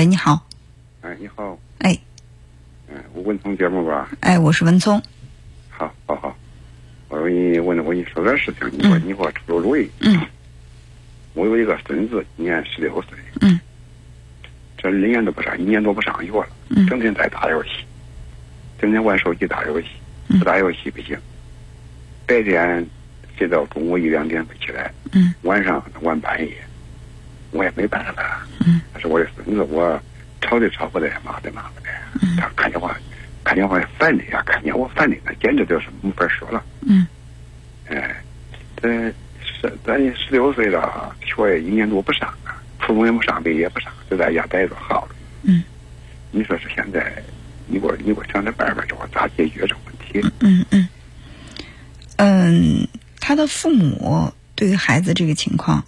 喂，你好。哎，你好。哎。嗯，我文聪节目吧。哎，我是文聪。好，好，好。我给你问，我跟你说点事情，你说你给我出出主意。嗯。我有一个孙子，今年十六岁。嗯。这一年都不上，一年多不上学了。嗯。整天在打游戏，整天玩手机打游戏，不打游戏不行。白天睡到中午一两点不起来。嗯。晚上玩半夜，我也没办法。嗯。他是我的孙子，我吵的吵不得，骂的骂不得。他看见我，看见我烦的呀，看见我烦的，那简直就是没法说了。嗯。哎，这十咱十六岁了，学也一年多不上了，初中也没上，毕业也不上，就在家待着好了。嗯。你说是现在，你给我你给我想点办法，叫我咋解决这问题？嗯嗯。嗯，他的父母对于孩子这个情况，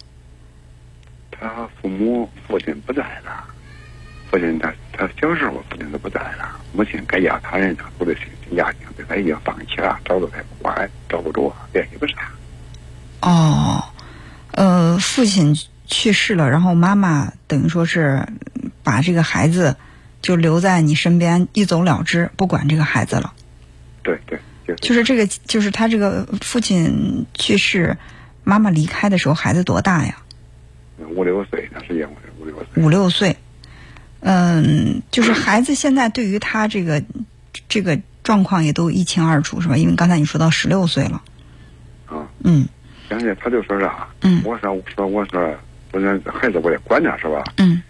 他父母父亲不在了，父亲他他小时候父亲都不在了，母亲改嫁他人了，或者是家庭对他已经放弃了，找都他不管，找不着，联系不上。哦，呃，父亲去世了，然后妈妈等于说是把这个孩子就留在你身边，一走了之，不管这个孩子了。对对。就是这个，就是他这个父亲去世，妈妈离开的时候，孩子多大呀？五六岁，那时间五六岁。五六岁，嗯，就是孩子现在对于他这个这个状况也都一清二楚，是吧？因为刚才你说到十六岁了。啊。嗯。现在他就说啥？嗯。我说，我说，我说，我说孩子我得管着，是吧？嗯。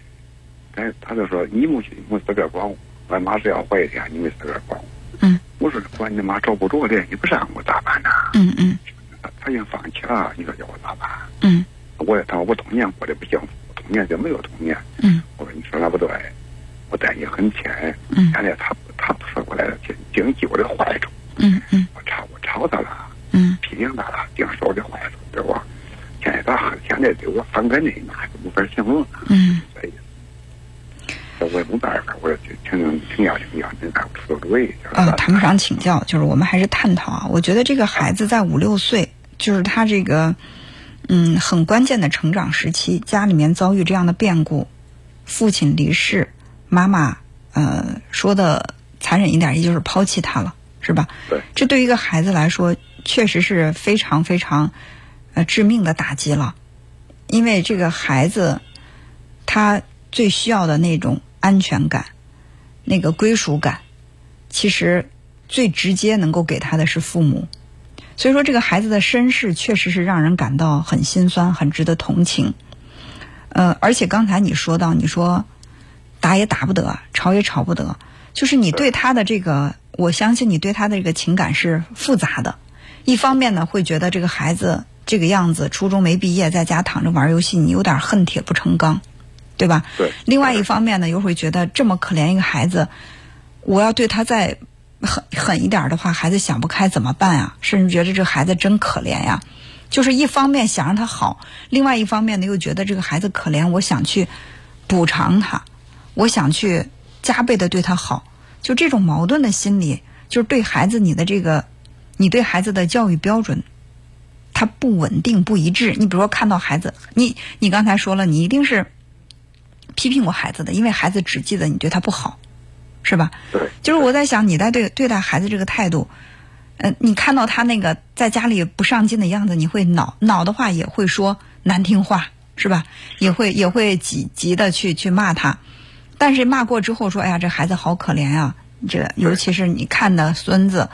哎，他就说你母亲没资格管我，俺妈只要怀一天，你没资格管我。嗯。我说管你妈找不着的，你不上，我咋办呢？嗯嗯，他他已经放弃了，你说叫我咋办？嗯，我他说我童年过得不幸福，童年就没有童年。嗯，我说你说那不对，我待你很浅。嗯，现在他他不说过来了，经经济我的坏处。嗯嗯，我吵我吵他了。嗯，批评他了，净说我的坏处，对吧？现在他现在对我反感的那还没法形容。嗯。所以。我也没办法，我就请请教请教您，看我出个主意。呃，谈不上请教，就是我们还是探讨啊。我觉得这个孩子在五六岁，就是他这个嗯很关键的成长时期，家里面遭遇这样的变故，父亲离世，妈妈呃说的残忍一点，也就是抛弃他了，是吧？对。这对于一个孩子来说，确实是非常非常呃致命的打击了，因为这个孩子他最需要的那种。安全感，那个归属感，其实最直接能够给他的是父母。所以说，这个孩子的身世确实是让人感到很心酸，很值得同情。呃，而且刚才你说到，你说打也打不得，吵也吵不得，就是你对他的这个，我相信你对他的这个情感是复杂的。一方面呢，会觉得这个孩子这个样子，初中没毕业，在家躺着玩游戏，你有点恨铁不成钢。对吧？对。另外一方面呢，又会觉得这么可怜一个孩子，我要对他再狠狠一点的话，孩子想不开怎么办啊？甚至觉得这孩子真可怜呀。就是一方面想让他好，另外一方面呢，又觉得这个孩子可怜，我想去补偿他，我想去加倍的对他好。就这种矛盾的心理，就是对孩子你的这个，你对孩子的教育标准，它不稳定不一致。你比如说看到孩子，你你刚才说了，你一定是。批评过孩子的，因为孩子只记得你对他不好，是吧？对。就是我在想，你在对对待孩子这个态度，嗯，你看到他那个在家里不上进的样子，你会恼恼的话，也会说难听话，是吧？也会也会急急的去去骂他，但是骂过之后说，哎呀，这孩子好可怜啊！这尤其是你看的孙子，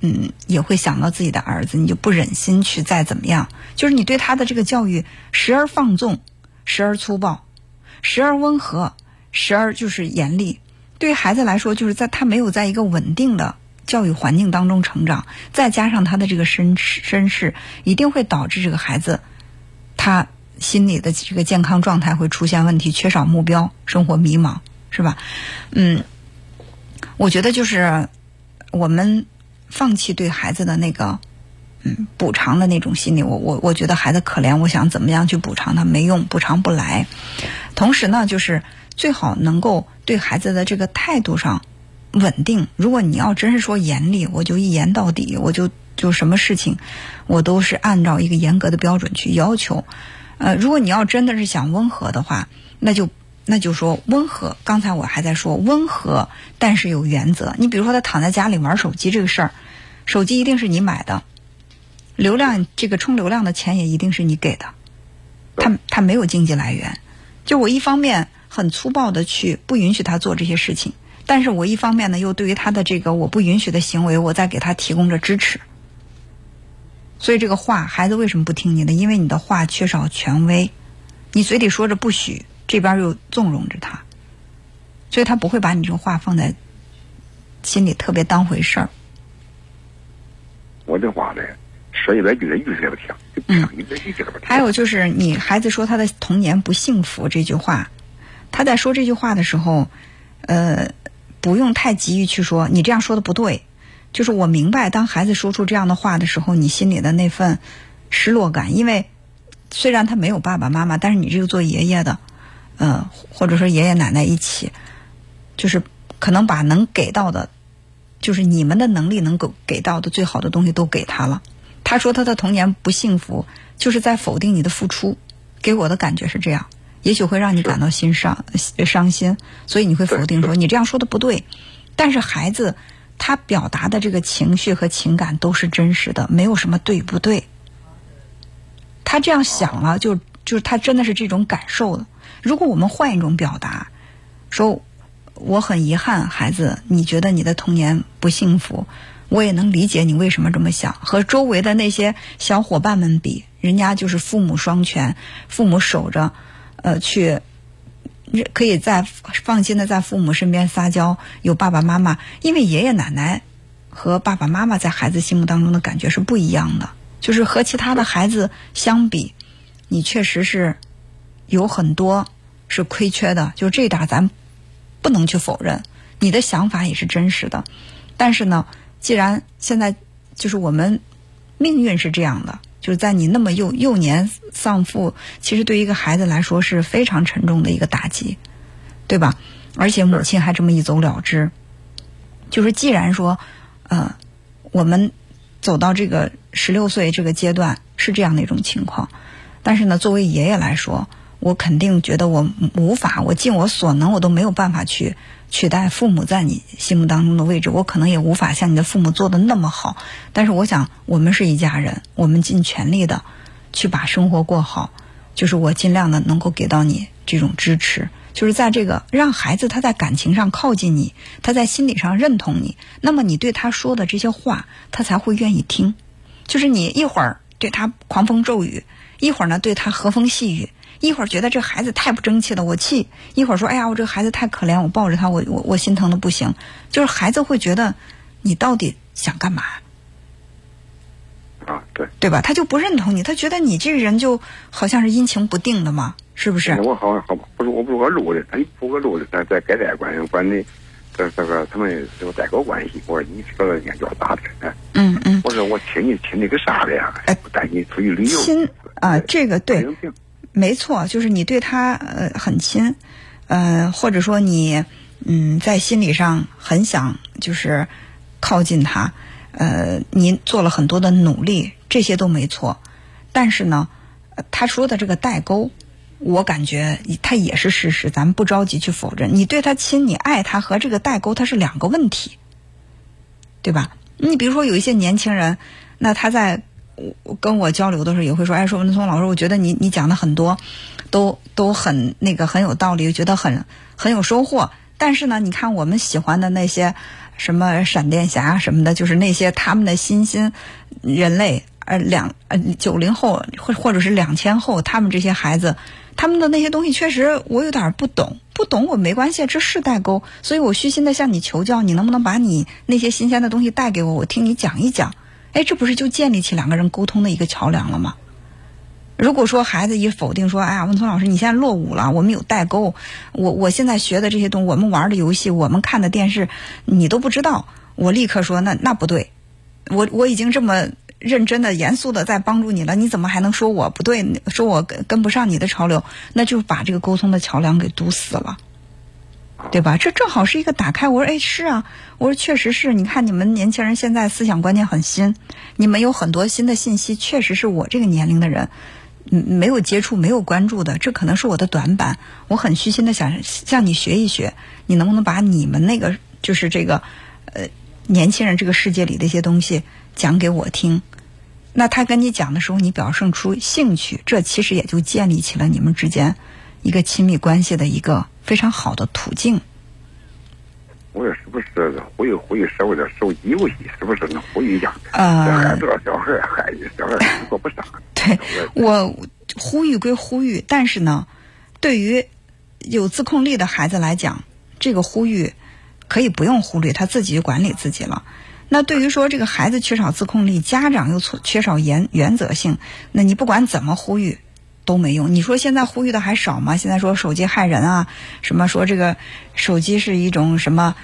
嗯，也会想到自己的儿子，你就不忍心去再怎么样。就是你对他的这个教育，时而放纵，时而粗暴。时而温和，时而就是严厉。对于孩子来说，就是在他没有在一个稳定的教育环境当中成长，再加上他的这个身身世，一定会导致这个孩子他心理的这个健康状态会出现问题，缺少目标，生活迷茫，是吧？嗯，我觉得就是我们放弃对孩子的那个嗯补偿的那种心理。我我我觉得孩子可怜，我想怎么样去补偿他没用，补偿不来。同时呢，就是最好能够对孩子的这个态度上稳定。如果你要真是说严厉，我就一言到底，我就就什么事情，我都是按照一个严格的标准去要求。呃，如果你要真的是想温和的话，那就那就说温和。刚才我还在说温和，但是有原则。你比如说他躺在家里玩手机这个事儿，手机一定是你买的，流量这个充流量的钱也一定是你给的，他他没有经济来源。就我一方面很粗暴的去不允许他做这些事情，但是我一方面呢又对于他的这个我不允许的行为，我在给他提供着支持。所以这个话，孩子为什么不听你的？因为你的话缺少权威，你嘴里说着不许，这边又纵容着他，所以他不会把你这个话放在心里特别当回事儿。我这话呢，说一百句，一句也不听，就听一句一句都不听。还有就是，你孩子说他的童年不幸福这句话，他在说这句话的时候，呃，不用太急于去说你这样说的不对。就是我明白，当孩子说出这样的话的时候，你心里的那份失落感，因为虽然他没有爸爸妈妈，但是你这个做爷爷的，呃，或者说爷爷奶奶一起，就是可能把能给到的，就是你们的能力能够给到的最好的东西都给他了。他说他的童年不幸福，就是在否定你的付出，给我的感觉是这样，也许会让你感到心伤伤心，所以你会否定说你这样说的不对，但是孩子。他表达的这个情绪和情感都是真实的，没有什么对不对。他这样想了，就就是他真的是这种感受的。如果我们换一种表达，说我很遗憾，孩子，你觉得你的童年不幸福，我也能理解你为什么这么想。和周围的那些小伙伴们比，人家就是父母双全，父母守着，呃，去。可以在放心的在父母身边撒娇，有爸爸妈妈，因为爷爷奶奶和爸爸妈妈在孩子心目当中的感觉是不一样的。就是和其他的孩子相比，你确实是有很多是亏缺的，就这点咱不能去否认。你的想法也是真实的，但是呢，既然现在就是我们命运是这样的。就是在你那么幼幼年丧父，其实对于一个孩子来说是非常沉重的一个打击，对吧？而且母亲还这么一走了之。就是既然说，呃，我们走到这个十六岁这个阶段是这样的一种情况，但是呢，作为爷爷来说，我肯定觉得我无法，我尽我所能，我都没有办法去。取代父母在你心目当中的位置，我可能也无法像你的父母做的那么好。但是我想，我们是一家人，我们尽全力的去把生活过好。就是我尽量的能够给到你这种支持，就是在这个让孩子他在感情上靠近你，他在心理上认同你，那么你对他说的这些话，他才会愿意听。就是你一会儿对他狂风骤雨，一会儿呢对他和风细雨。一会儿觉得这孩子太不争气了，我气；一会儿说，哎呀，我这个孩子太可怜，我抱着他，我我我心疼的不行。就是孩子会觉得，你到底想干嘛？啊，对，对吧？他就不认同你，他觉得你这个人就好像是阴晴不定的嘛，是不是？我好好不是我不是个路的，他不个路的，咱在该代管管的，这这个他们这个代沟关系。我说你这个年叫咋的？嗯嗯。我说我亲你亲那个啥的呀？哎，带你出去旅游。亲啊，这个对。没错，就是你对他呃很亲，呃或者说你嗯在心理上很想就是靠近他，呃你做了很多的努力，这些都没错。但是呢，他说的这个代沟，我感觉他也是事实，咱们不着急去否认。你对他亲，你爱他和这个代沟，它是两个问题，对吧？你比如说有一些年轻人，那他在。我跟我交流的时候也会说，哎，说文聪老师，我觉得你你讲的很多，都都很那个很有道理，觉得很很有收获。但是呢，你看我们喜欢的那些什么闪电侠什么的，就是那些他们的新兴人类，呃两呃九零后或或者是两千后，他们这些孩子，他们的那些东西确实我有点不懂，不懂我没关系，这是代沟，所以我虚心的向你求教，你能不能把你那些新鲜的东西带给我，我听你讲一讲。哎，这不是就建立起两个人沟通的一个桥梁了吗？如果说孩子一否定说：“哎呀，文聪老师，你现在落伍了，我们有代沟。我我现在学的这些东，我们玩的游戏，我们看的电视，你都不知道。”我立刻说：“那那不对，我我已经这么认真的、严肃的在帮助你了，你怎么还能说我不对？说我跟跟不上你的潮流？那就把这个沟通的桥梁给堵死了。”对吧？这正好是一个打开。我说，哎，是啊，我说确实是。你看，你们年轻人现在思想观念很新，你们有很多新的信息，确实是我这个年龄的人嗯没有接触、没有关注的，这可能是我的短板。我很虚心的想向你学一学，你能不能把你们那个就是这个呃年轻人这个世界里的一些东西讲给我听？那他跟你讲的时候，你表现出兴趣，这其实也就建立起了你们之间一个亲密关系的一个非常好的途径。我说是不是忽悠忽悠社会的手机游戏，是不是能呼吁一下？呃这孩子小孩儿孩子小孩儿做不上。对我呼吁归呼吁，但是呢，对于有自控力的孩子来讲，这个呼吁可以不用忽略，他自己就管理自己了。那对于说这个孩子缺少自控力，家长又错缺少原原则性，那你不管怎么呼吁都没用。你说现在呼吁的还少吗？现在说手机害人啊，什么说这个手机是一种什么？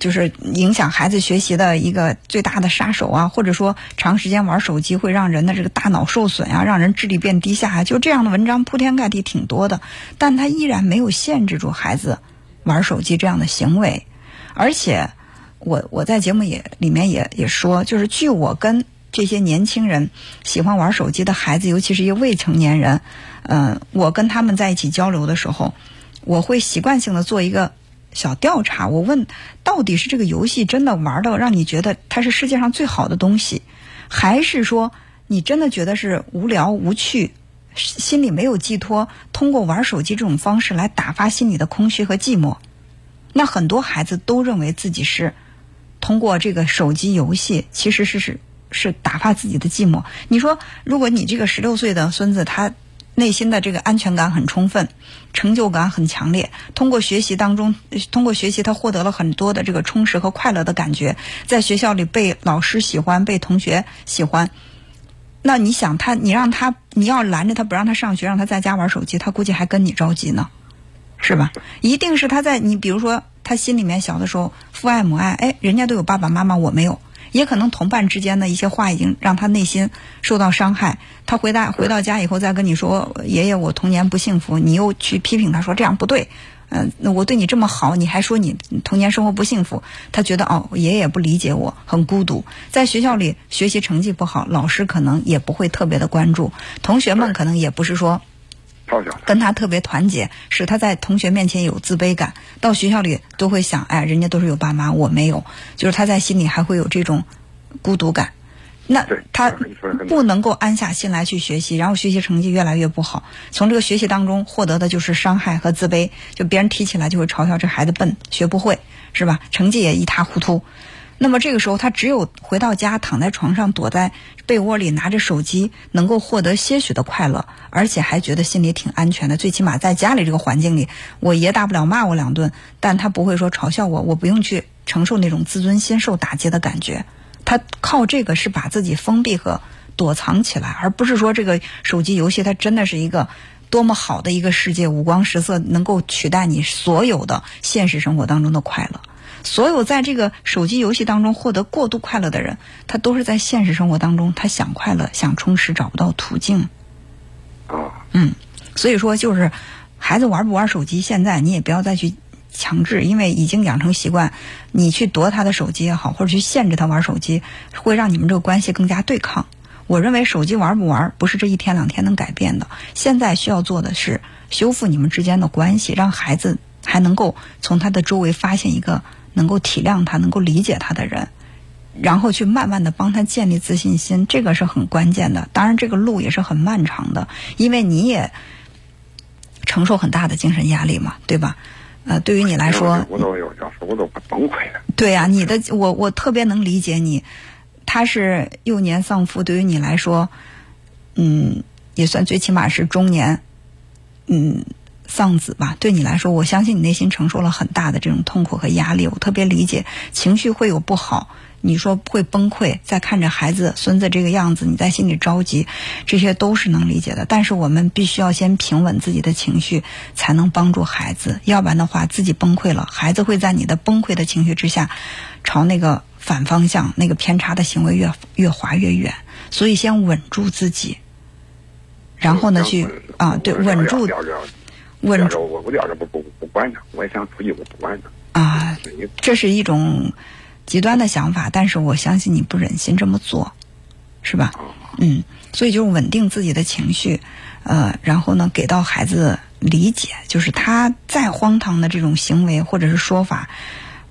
就是影响孩子学习的一个最大的杀手啊，或者说长时间玩手机会让人的这个大脑受损啊，让人智力变低下啊，就这样的文章铺天盖地挺多的，但他依然没有限制住孩子玩手机这样的行为，而且我我在节目也里面也也说，就是据我跟这些年轻人喜欢玩手机的孩子，尤其是一些未成年人，嗯、我跟他们在一起交流的时候，我会习惯性的做一个。小调查，我问，到底是这个游戏真的玩到让你觉得它是世界上最好的东西，还是说你真的觉得是无聊无趣，心里没有寄托，通过玩手机这种方式来打发心里的空虚和寂寞？那很多孩子都认为自己是通过这个手机游戏，其实是是是打发自己的寂寞。你说，如果你这个十六岁的孙子他。内心的这个安全感很充分，成就感很强烈。通过学习当中，通过学习，他获得了很多的这个充实和快乐的感觉，在学校里被老师喜欢，被同学喜欢。那你想他，你让他，你要拦着他不让他上学，让他在家玩手机，他估计还跟你着急呢，是吧？一定是他在你，比如说他心里面小的时候父爱母爱，哎，人家都有爸爸妈妈，我没有。也可能同伴之间的一些话已经让他内心受到伤害。他回答回到家以后再跟你说：“爷爷，我童年不幸福。”你又去批评他说：“这样不对。”嗯，那我对你这么好，你还说你童年生活不幸福？他觉得哦，爷爷不理解我，很孤独。在学校里学习成绩不好，老师可能也不会特别的关注，同学们可能也不是说。跟他特别团结，使他在同学面前有自卑感。到学校里都会想，哎，人家都是有爸妈，我没有，就是他在心里还会有这种孤独感。那他不能够安下心来去学习，然后学习成绩越来越不好。从这个学习当中获得的就是伤害和自卑，就别人提起来就会嘲笑这孩子笨，学不会，是吧？成绩也一塌糊涂。那么这个时候，他只有回到家，躺在床上，躲在被窝里，拿着手机，能够获得些许的快乐，而且还觉得心里挺安全的。最起码在家里这个环境里，我爷大不了骂我两顿，但他不会说嘲笑我，我不用去承受那种自尊心受打击的感觉。他靠这个是把自己封闭和躲藏起来，而不是说这个手机游戏它真的是一个多么好的一个世界，五光十色，能够取代你所有的现实生活当中的快乐。所有在这个手机游戏当中获得过度快乐的人，他都是在现实生活当中，他想快乐、想充实，找不到途径。哦，嗯，所以说就是孩子玩不玩手机，现在你也不要再去强制，因为已经养成习惯，你去夺他的手机也好，或者去限制他玩手机，会让你们这个关系更加对抗。我认为手机玩不玩不是这一天两天能改变的，现在需要做的是修复你们之间的关系，让孩子还能够从他的周围发现一个。能够体谅他、能够理解他的人，然后去慢慢的帮他建立自信心，这个是很关键的。当然，这个路也是很漫长的，因为你也承受很大的精神压力嘛，对吧？呃，对于你来说，我都有要说，我都快崩溃了。对呀、你的我我特别能理解你。他是幼年丧父，对于你来说，嗯，也算最起码是中年，嗯。丧子吧，对你来说，我相信你内心承受了很大的这种痛苦和压力，我特别理解，情绪会有不好，你说会崩溃，再看着孩子、孙子这个样子，你在心里着急，这些都是能理解的。但是我们必须要先平稳自己的情绪，才能帮助孩子，要不然的话，自己崩溃了，孩子会在你的崩溃的情绪之下，朝那个反方向、那个偏差的行为越越滑越远。所以先稳住自己，然后呢，去啊，对，稳住。稳住，我我要是不不不管他，我也想出去，我不管他。啊，这是一种极端的想法，但是我相信你不忍心这么做，是吧？嗯，所以就是稳定自己的情绪，呃，然后呢，给到孩子理解，就是他再荒唐的这种行为或者是说法，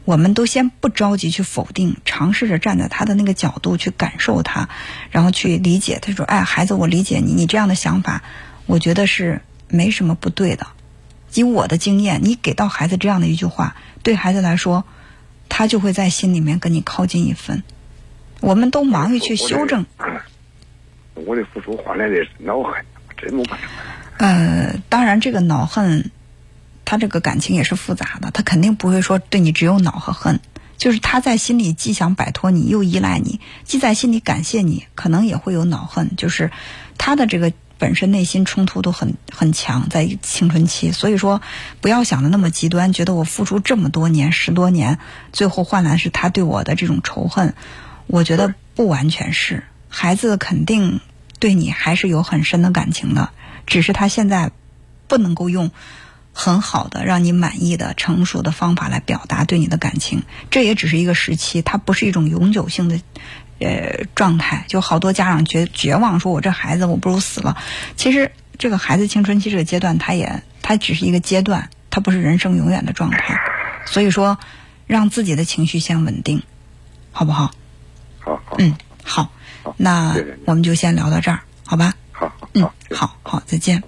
我们都先不着急去否定，尝试着站在他的那个角度去感受他，然后去理解。他说：“哎，孩子，我理解你，你这样的想法，我觉得是没什么不对的。以我的经验，你给到孩子这样的一句话，对孩子来说，他就会在心里面跟你靠近一分。我们都忙于去修正。”我的付出换来的是恼恨，真没办法。呃，当然，这个恼恨，他这个感情也是复杂的，他肯定不会说对你只有恼和恨，就是他在心里既想摆脱你，又依赖你，既在心里感谢你，可能也会有恼恨，就是他的这个本身内心冲突都很很强，在青春期，所以说不要想的那么极端，觉得我付出这么多年十多年，最后换来是他对我的这种仇恨，我觉得不完全是。孩子肯定对你还是有很深的感情的，只是他现在不能够用很好的、让你满意的、成熟的方法来表达对你的感情。这也只是一个时期，它不是一种永久性的呃状态。就好多家长绝绝望，说我这孩子我不如死了。其实这个孩子青春期这个阶段，他也他只是一个阶段，他不是人生永远的状态。所以说，让自己的情绪先稳定，好不好？好好。嗯，好。那我们就先聊到这儿，好吧？好好，嗯，好好，再见。